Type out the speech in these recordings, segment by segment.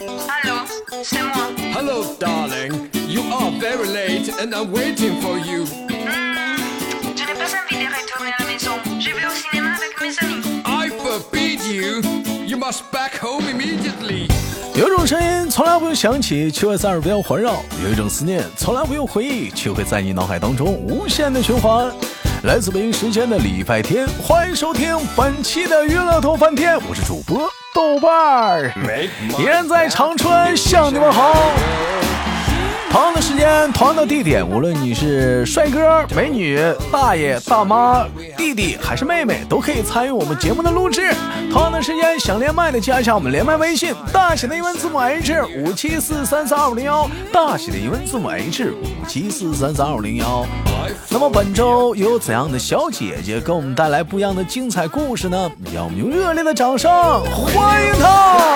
Allô, c'est moi. Hello, darling. You are very late and I'm waiting for you. Hmm, je n'ai pas envie de retourner à la maison. Je vais au cinéma avec mes amis. I forbid you. You must back home immediately. 有一种声音从来不用响起，却会在耳边环绕；有一种思念从来不用回忆，却会在你脑海当中无限的循环。来自北京时间的礼拜天，欢迎收听本期的娱乐头翻天，我是主播豆瓣儿，依然在长春向你们好。同样的时间，同样的地点，无论你是帅哥、美女、大爷、大妈、弟弟还是妹妹，都可以参与我们节目的录制。同样的时间，想连麦的加一下我们连麦微信，大写的英文字母 H 五七四三三二五零幺，大写的英文字母 H 五七四三三二五零幺。那么本周有怎样的小姐姐给我们带来不一样的精彩故事呢？让我们用热烈的掌声欢迎她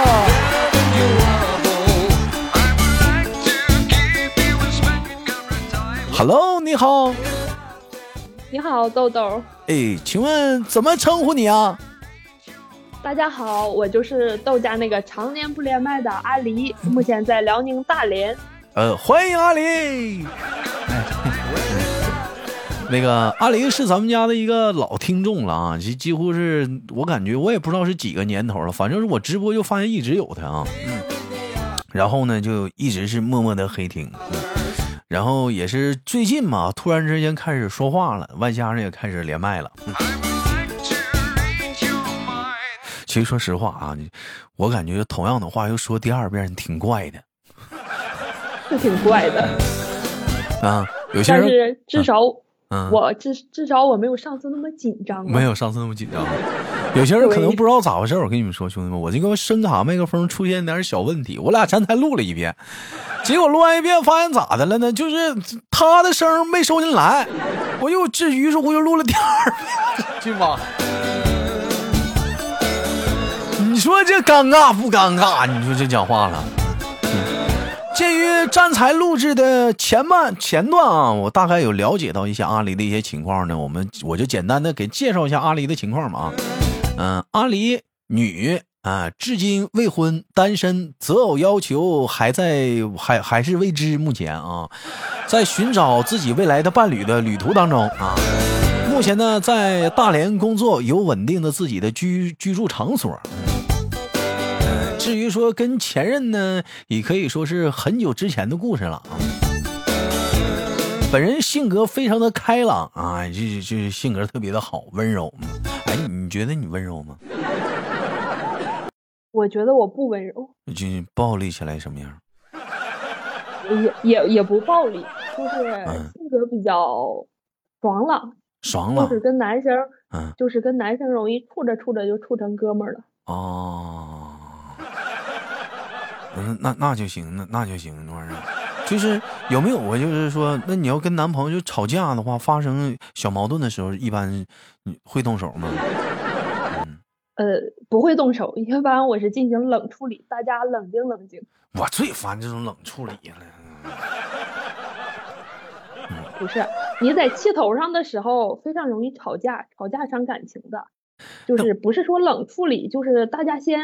！Hello，你好。你好，豆豆。哎，请问怎么称呼你啊？大家好，我就是豆家那个常年不连麦的阿狸，目前在辽宁大连。呃，欢迎阿狸。那个阿狸是咱们家的一个老听众了啊，几几乎是我感觉我也不知道是几个年头了，反正是我直播就发现一直有他啊。嗯。然后呢，就一直是默默的黑听。然后也是最近嘛，突然之间开始说话了，外加上也开始连麦了。其实说实话啊，我感觉同样的话又说第二遍，挺怪的。是 挺怪的。啊，有些人。但是至少，嗯，我至至少我没有上次那么紧张。没有上次那么紧张。有些人可能不知道咋回事，我跟你们说，兄弟们，我这个声卡麦克风出现点小问题，我俩刚才录了一遍。结果录完一遍，发现咋的了呢？就是他的声没收进来，我又至于是我又录了第二遍，去吧。你说这尴尬不尴尬？你说这讲话了。鉴于站才录制的前半前段啊，我大概有了解到一些阿狸的一些情况呢，我们我就简单的给介绍一下阿狸的情况嘛啊，嗯，阿狸女。啊，至今未婚，单身，择偶要求还在，还还是未知。目前啊，在寻找自己未来的伴侣的旅途当中啊。目前呢，在大连工作，有稳定的自己的居居住场所。至于说跟前任呢，也可以说是很久之前的故事了啊。本人性格非常的开朗啊，就就性格特别的好，温柔。哎，你觉得你温柔吗？我觉得我不温柔，就暴力起来什么样？也也也不暴力，就是性格比较爽朗，爽朗，就是跟男生，嗯，就是跟男生容易处着处着就处成哥们儿了。哦，嗯，那那就行，那那就行，那玩意儿，就是有没有过，就是说，那你要跟男朋友就吵架的话，发生小矛盾的时候，一般会动手吗？呃，不会动手，一般我是进行冷处理，大家冷静冷静。我最烦这种冷处理了。不是，你在气头上的时候非常容易吵架，吵架伤感情的。就是不是说冷处理，就是大家先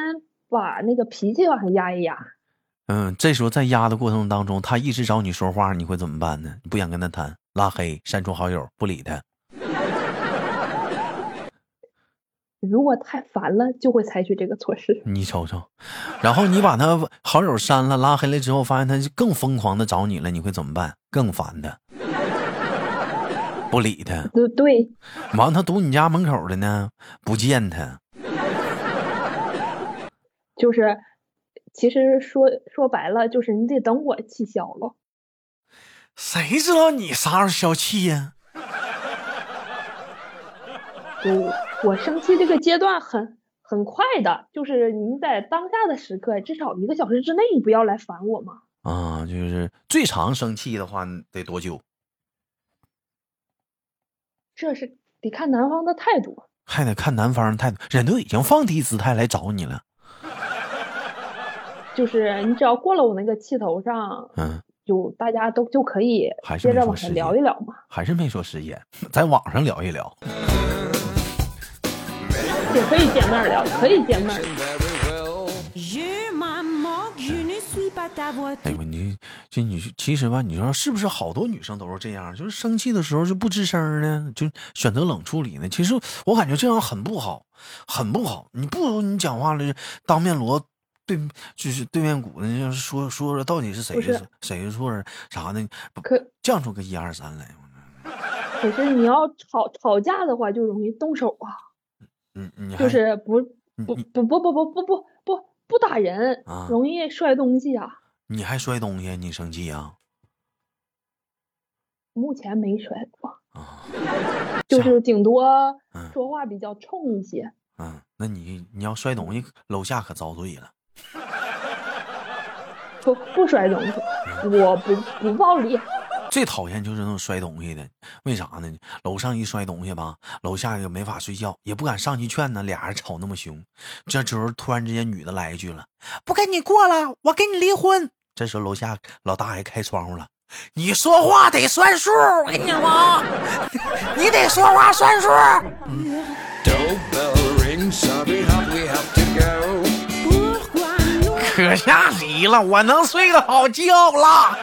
把那个脾气往上压一压。嗯，这时候在压的过程当中，他一直找你说话，你会怎么办呢？你不想跟他谈，拉黑、删除好友，不理他。如果太烦了，就会采取这个措施。你瞅瞅，然后你把他好友删了、拉黑了之后，发现他更疯狂的找你了，你会怎么办？更烦他，不理他。对对。完，他堵你家门口的呢，不见他。就是，其实说说白了，就是你得等我气消了。谁知道你啥时候消气呀？我我生气这个阶段很很快的，就是您在当下的时刻，至少一个小时之内，你不要来烦我嘛。啊，就是最长生气的话得多久？这是得看男方的态度，还得看男方的态度。人都已经放低姿态来找你了，就是你只要过了我那个气头上，嗯，就大家都就可以接着往下聊一聊嘛。还是没说时间，在网上聊一聊。也可以见面聊，可以见面。哎呦，你这你其实吧，你说是不是好多女生都是这样？就是生气的时候就不吱声呢，就选择冷处理呢？其实我感觉这样很不好，很不好。你不如你讲话了，当面锣对，就是对面鼓的，就是说说说到底是谁谁的错儿啥的，可犟出个一二三来。可是你要吵吵架的话，就容易动手啊，嗯，嗯就是不不不不不不不不不不打人啊，容易摔东西啊。你还摔东西，你生气啊？目前没摔过，啊，就是顶多嗯说话比较冲一些。嗯，那你你要摔东西，楼下可遭罪了。不不摔东西，我不不暴力。最讨厌就是那种摔东西的，为啥呢？楼上一摔东西吧，楼下也没法睡觉，也不敢上去劝呢。俩人吵那么凶，这时候突然之间女的来一句了：“不跟你过了，我跟你离婚。”这时候楼下老大爷开窗户了：“你说话得算数，我跟你说，你得说话算数。可下谁了？我能睡个好觉了。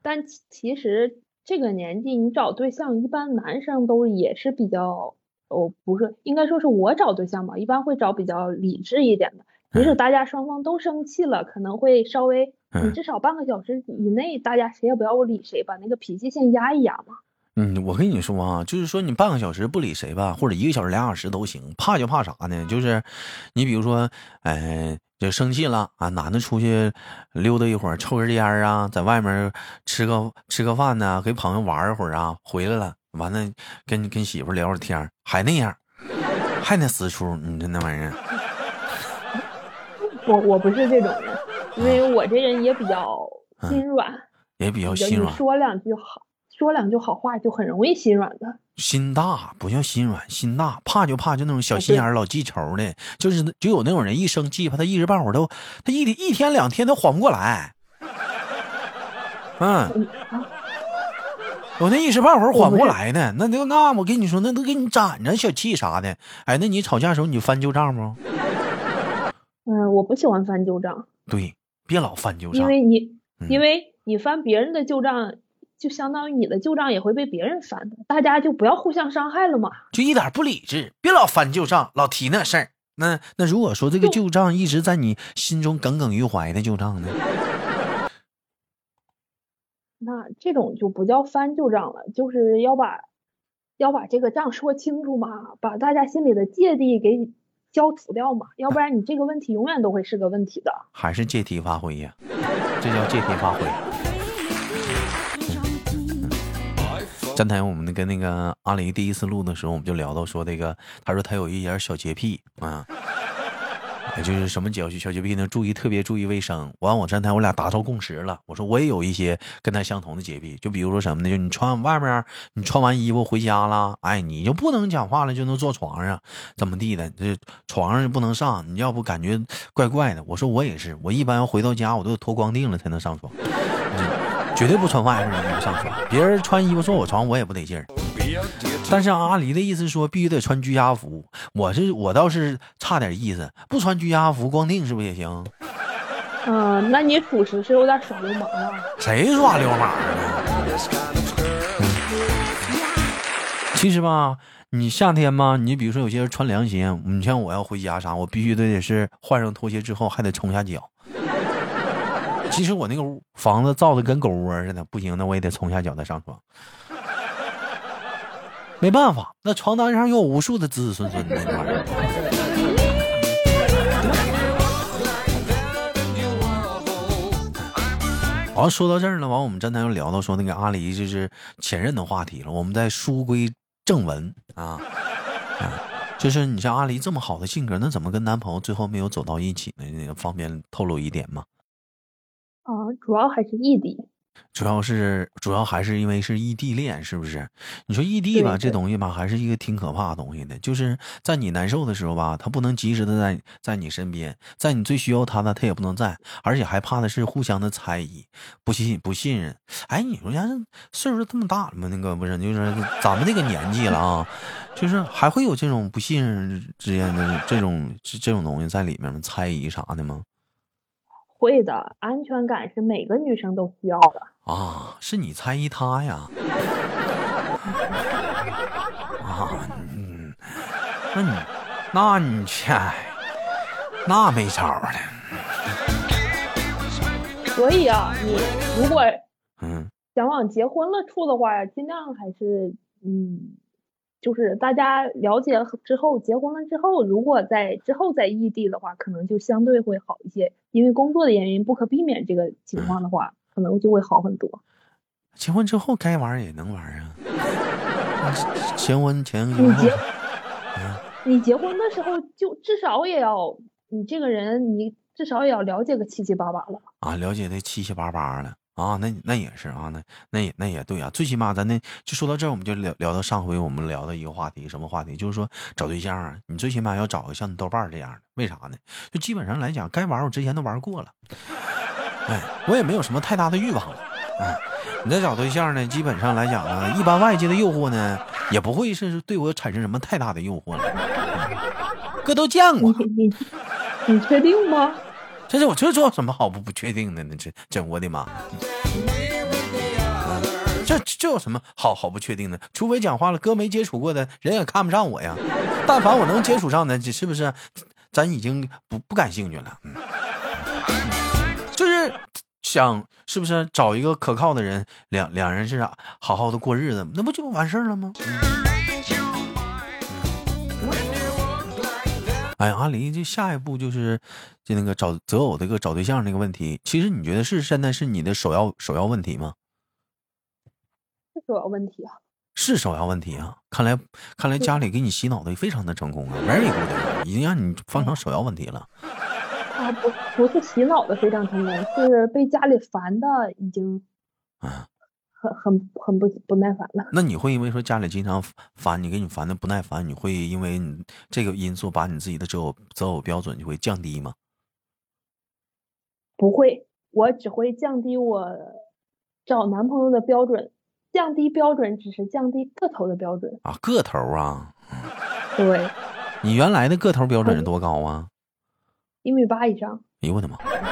但其其实这个年纪你找对象，一般男生都也是比较，哦，不是，应该说是我找对象吧，一般会找比较理智一点的。即使大家双方都生气了，可能会稍微，你嗯至少半个小时以内，大家谁也不要理谁，把那个脾气先压一压嘛。嗯，我跟你说啊，就是说你半个小时不理谁吧，或者一个小时、俩小时都行。怕就怕啥呢？就是你比如说，哎，就生气了啊，男的出去溜达一会儿，抽根烟啊，在外面吃个吃个饭呢，跟朋友玩一会儿啊，回来了，完了跟跟媳妇聊会天还那样，还那死出，你这那玩意儿，我我不是这种人，因为我这人也比较心软，也比较比较心软，说两句好，说两句好话就很容易心软的。心大不叫心软，心大，怕就怕就那种小心眼儿、老记仇的，就是就有那种人一生气吧，他一时半会儿都他一一天两天都缓不过来，嗯，我那一时半会儿缓不过来呢，那就那我跟你说，那都给你攒着小气啥的。哎，那你吵架的时候你翻旧账不？嗯，我不喜欢翻旧账，对，别老翻旧账因。为你嗯因为你翻别人的旧账，就相当于你的旧账也会被别人翻的，大家就不要互相伤害了嘛。就一点不理智，别老翻旧账，老提那事儿。那那如果说这个旧账一直在你心中耿耿于怀的旧账呢？那这种就不叫翻旧账了，就是要把要把这个账说清楚嘛，把大家心里的芥蒂给消除掉嘛，要不然你这个问题永远都会是个问题的。还是借题发挥呀？这叫借题发挥。站台我们跟那个阿雷第一次录的时候，我们就聊到说这个，他说他有一点小洁癖啊，就是什么小小洁癖呢？注意特别注意卫生。完我站台我俩达成共识了，我说我也有一些跟他相同的洁癖，就比如说什么呢？就你穿外面，你穿完衣服回家了，哎，你就不能讲话了，就能坐床上，怎么地的？这床上就不能上，你要不感觉怪怪的。我说我也是，我一般要回到家，我都脱光腚了才能上床。绝对不穿外面的衣服上床，别人穿衣服坐我床，我也不得劲儿。但是阿狸的意思说必须得穿居家服，我是我倒是差点意思，不穿居家服光腚是不是也行？嗯、那你属实是有点耍流氓啊。谁耍流氓呢？this kind of girl. 其实吧，你夏天嘛，你比如说有些人穿凉鞋，你像我要回家啥，我必须得得是换上拖鞋之后还得冲下脚。其实我那个屋房子造的跟狗窝似的，不行，那我也得从下脚再上床。没办法，那床单上有无数的子子孙孙的那玩意儿。完，说到这儿了，完我们站台又聊到说那个阿狸就是前任的话题了。我们再书归正文啊，就是你像阿狸这么好的性格，那怎么跟男朋友最后没有走到一起呢？那个方便透露一点吗？啊，主要还是异地，主要是主要还是因为是异地恋，是不是？你说异地吧，这东西吧，还是一个挺可怕的东西的。就是在你难受的时候吧，他不能及时的在在你身边，在你最需要他的，他也不能在，而且还怕的是互相的猜疑、不信不信任。哎，你说家岁数这么大了吗？那个不是，就是咱们这个年纪了啊，就是还会有这种不信任之间的这种这这种东西在里面吗？猜疑啥的吗？会的，安全感是每个女生都需要的。啊，是你猜疑他呀？啊，嗯，那你，那你去，那没招儿了。所以啊，你如果嗯，想往结婚了处的话，尽量还是嗯，就是大家了解了之后，结婚了之后，如果在之后在异地的话，可能就相对会好一些，因为工作的原因不可避免这个情况的话，可能就会好很多。结婚之后该玩也能玩啊。结婚前你结嗯你结婚的时候，就至少也要你这个人，你至少也要了解个七七八八了。啊，了解的七七八八了啊，那那也是啊，那那也那也对啊，最起码咱那就说到这儿，我们就聊聊到上回我们聊的一个话题，什么话题？就是说找对象啊，你最起码要找个像你豆瓣这样的，为啥呢？就基本上来讲，该玩我之前都玩过了，哎，我也没有什么太大的欲望了，哎，你再找对象呢，基本上来讲呢，一般外界的诱惑呢，也不会是对我产生什么太大的诱惑了，哥都见过你，你你确定吗？这是我这做什么好不不确定的呢？这这我的妈！这这有什么好好不确定的？除非讲话了，哥没接触过的人也看不上我呀。但凡我能接触上的，这是不是咱已经不不感兴趣了？就是想是不是找一个可靠的人，两两人是啥好好的过日子，那不就完事儿了吗？哎，阿林，这下一步就是就那个找择偶这个找对象那个问题，其实你觉得是现在是你的首要首要问题吗？是首要问题啊。是首要问题啊！看来看来家里给你洗脑的非常的成功啊，very good，已经让你放成首要问题了。啊，不不是洗脑的非常成功，是被家里烦的已经啊，很很很不不耐烦了。那你会因为说家里经常烦你，给你烦的不耐烦，你会因为你这个因素把你自己的择偶择偶标准就会降低吗？不会，我只会降低我找男朋友的标准，降低标准只是降低个头的标准。啊，个头啊，对，你原来的个头标准是多高啊？一米八以上。哎呦我的妈！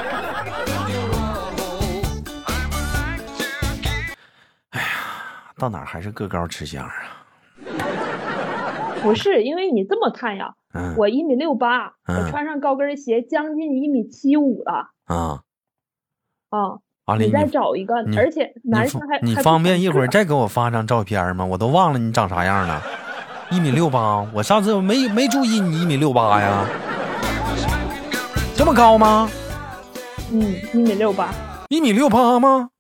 到哪儿还是个高吃香啊？不是，因为你这么看呀，嗯，我一米六八，嗯我穿上高跟鞋将近一米七五了啊，啊！你再找一个，而且男生还你方便一会儿再给我发张照片吗？我都忘了你长啥样了。一米六八，我上次没没注意你一米六八呀，这么高吗？嗯，一米六八，一米六八吗？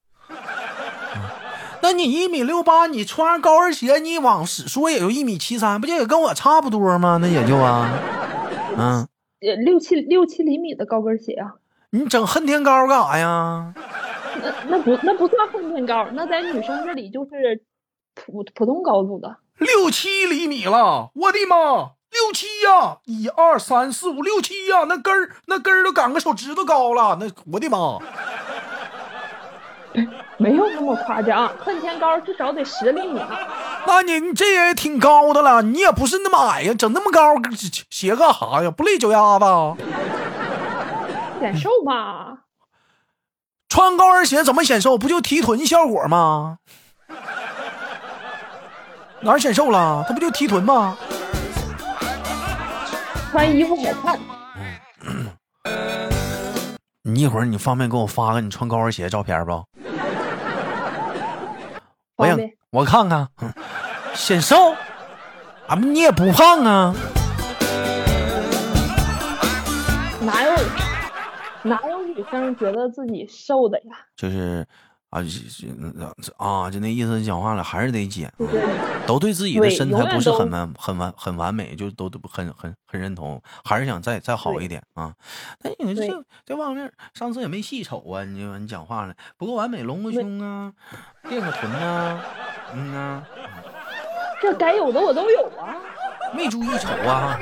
那你一米六八，你穿上高跟鞋，你往死说也就一米七三，不就也跟我差不多吗？那也就啊，嗯，呃，六七六七厘米的高跟鞋啊，你整恨天高干啥呀？那那不那不算恨天高，那在女生这里就是普普通高度的。六七厘米了，我的妈！六七呀、一二三四五六七呀、那根儿那根儿都赶个手指头高了，那我的妈！没有那么夸张，恨天高至少得十厘米。那你你这也挺高的了，你也不是那么矮呀，整那么高鞋干啥呀？不累脚丫子？显瘦吧，穿高跟鞋怎么显瘦？不就提臀效果吗？哪显瘦了？它不就提臀吗？穿衣服好看。你一会儿你方便给我发个你穿高跟鞋照片不？我看看，嗯 显瘦，啊不你也不胖啊？哪有哪有女生觉得自己瘦的呀？就是啊，啊，就那意思，讲话了还是得减，就是都对自己的身材不是很完很完很完美，就都都很很很认同，还是想再再好一点啊。那你对这这方面，上次也没细瞅啊，你就你讲话了，不够完美，隆个没胸啊，垫个臀啊，嗯呐、这该有的我都有啊。没注意瞅啊。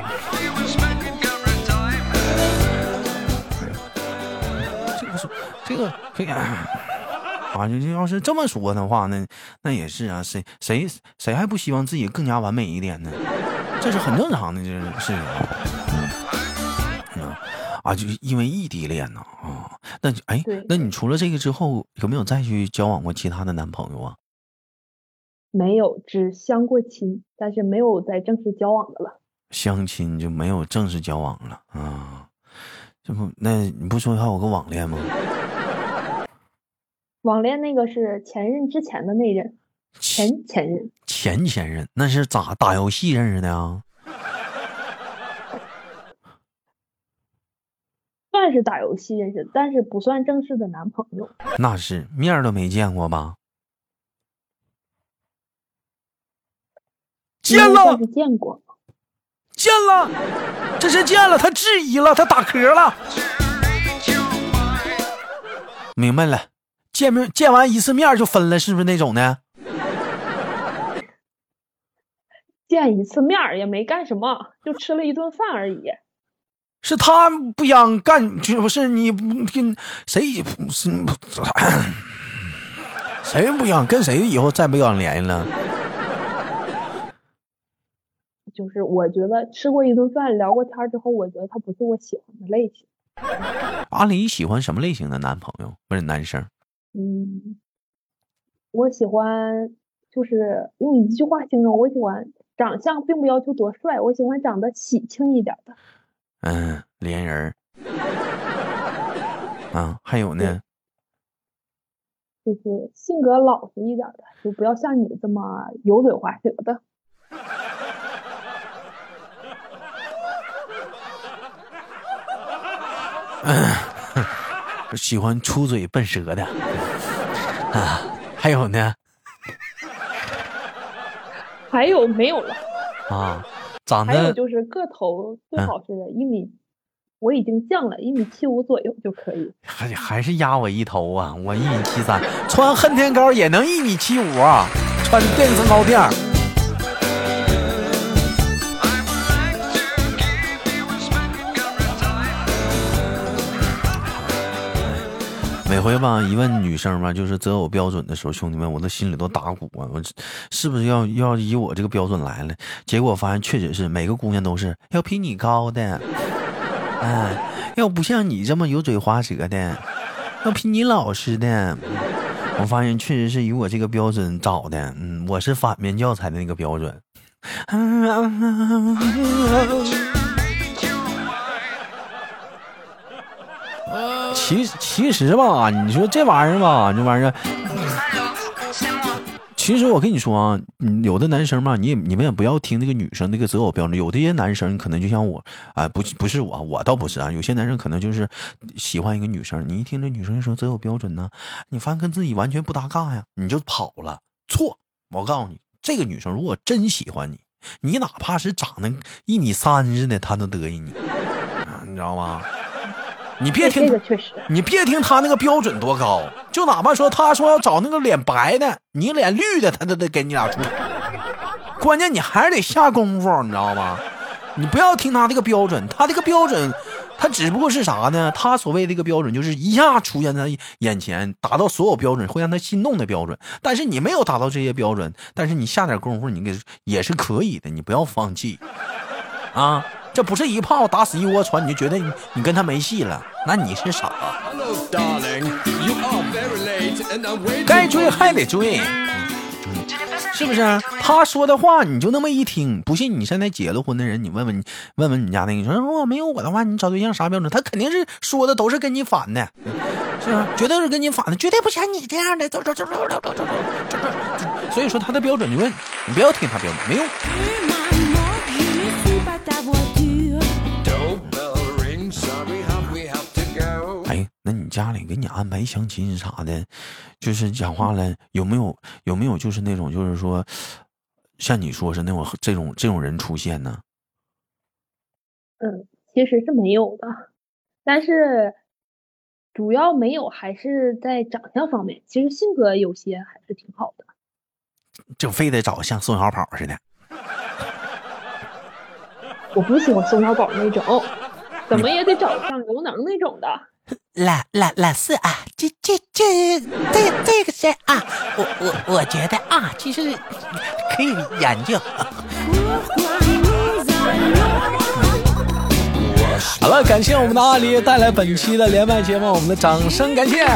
这个是这个这个啊，就就要是这么说的话，那那也是啊，谁谁谁还不希望自己更加完美一点呢？这是很正常的，这是事情啊。嗯啊，就是因为异地恋呢啊，那就哎，那你除了这个之后，有没有再去交往过其他的男朋友啊？没有，只相过亲，但是没有再正式交往的了。相亲就没有正式交往了啊？这不，那你不说还有个网恋吗？网恋那个是前任之前的那任，前前任，前前任那是咋打游戏认识的啊？算是打游戏认识，但是不算正式的男朋友。那是面儿都没见过吧？见了见过，见了，这是见了，他质疑了，他打嗝了。明白了，见面见完一次面就分了，是不是那种的？见一次面也没干什么，就吃了一顿饭而已。是他不想干，就不是你不跟谁不是谁不想跟谁以后再不想联系了？就是我觉得吃过一顿饭，聊过天之后，我觉得他不是我喜欢的类型。阿狸喜欢什么类型的男朋友不是男生？嗯，我喜欢，就是用一句话形容，我喜欢长相并不要求多帅，我喜欢长得喜庆一点儿的。嗯，连人儿。啊，还有呢？就是性格老实一点儿的，就不要像你这么油嘴滑舌的。喜欢出嘴笨舌的啊，还有呢还有没有了？啊，长还有得就是个头最嗯好是一米，我已经降了一米七五左右就可以。还还是压我一头啊！我一米七三，穿恨天高也能一米七五啊，穿电子高垫每回吧，一问女生吧，就是择偶标准的时候，兄弟们，我的心里都打鼓啊！我是不是要要以我这个标准来了？结果发现确实是每个姑娘都是要比你高的，哎，要不像你这么油嘴滑舌的，要比你老实的。我发现确实是以我这个标准找的，嗯，我是反面教材的那个标准。其其实吧，你说这玩意儿吧，这玩意儿，其实我跟你说啊，有的男生嘛，你你们也不要听那个女生那个择偶标准，有的些男生可能就像我啊、不不是我，我倒不是啊，有些男生可能就是喜欢一个女生，你一听这女生说择偶标准呢，你发现跟自己完全不搭嘎呀，你就跑了。错，我告诉你，这个女生如果真喜欢你，你哪怕是长得一米三似的，她都得意你，你知道吗？你别听这个确实，你别听他那个标准多高，就哪怕说他说要找那个脸白的，你脸绿的，他都得给你俩处。关键你还是得下功夫，你知道吗？你不要听他这个标准，他这个标准，他只不过是啥呢？他所谓这个标准就是一下出现在眼前，达到所有标准会让他心动的标准。但是你没有达到这些标准，但是你下点功夫，你给也是可以的，你不要放弃啊！这不是一炮打死一窝船，你就觉得你你跟他没戏了，那你是傻。该追还得追是不是他说的话你就那么一听，不信你现在结了婚的人，你问问你问问你家那个，你说如果没有我的话，你找对象啥标准？他肯定是说的都是跟你反的，是吧？绝对是跟你反的，绝对不像你这样的。走走走走走走走走走走。所以说他的标准就问你不要听他标准，没用。家里给你安排相亲啥的，就是讲话了，有没有有没有就是那种就是说，像你说是那种这种这种人出现呢？嗯，其实是没有的，但是主要没有还是在长相方面，其实性格有些还是挺好的。就非得找像宋小宝似的。我不喜欢宋小宝那种，怎么也得找像刘能那种的。老老老四啊，这这这这这个事啊，我我我觉得啊，其实可以研究。好了，感谢我们的阿狸带来本期的连麦节目，我们的掌声感谢。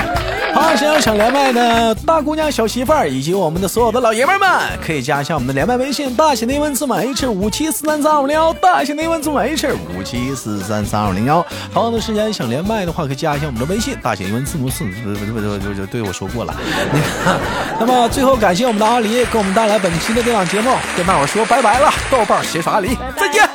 好，想要想连麦的大姑娘、小媳妇儿以及我们的所有的老爷们儿们，可以加一下我们的连麦微信，大写的英文字母 H 五七四三三二五零幺，大写的英文字母 H 五七四三三二零幺。同样的时间想连麦的话，可以加一下我们的微信，大写英文字母四，不不不不不不，对我说过了。那个，那么最后感谢我们的阿狸给我们带来本期的这档节目，跟大伙说拜拜了，豆瓣儿携手阿狸，再见。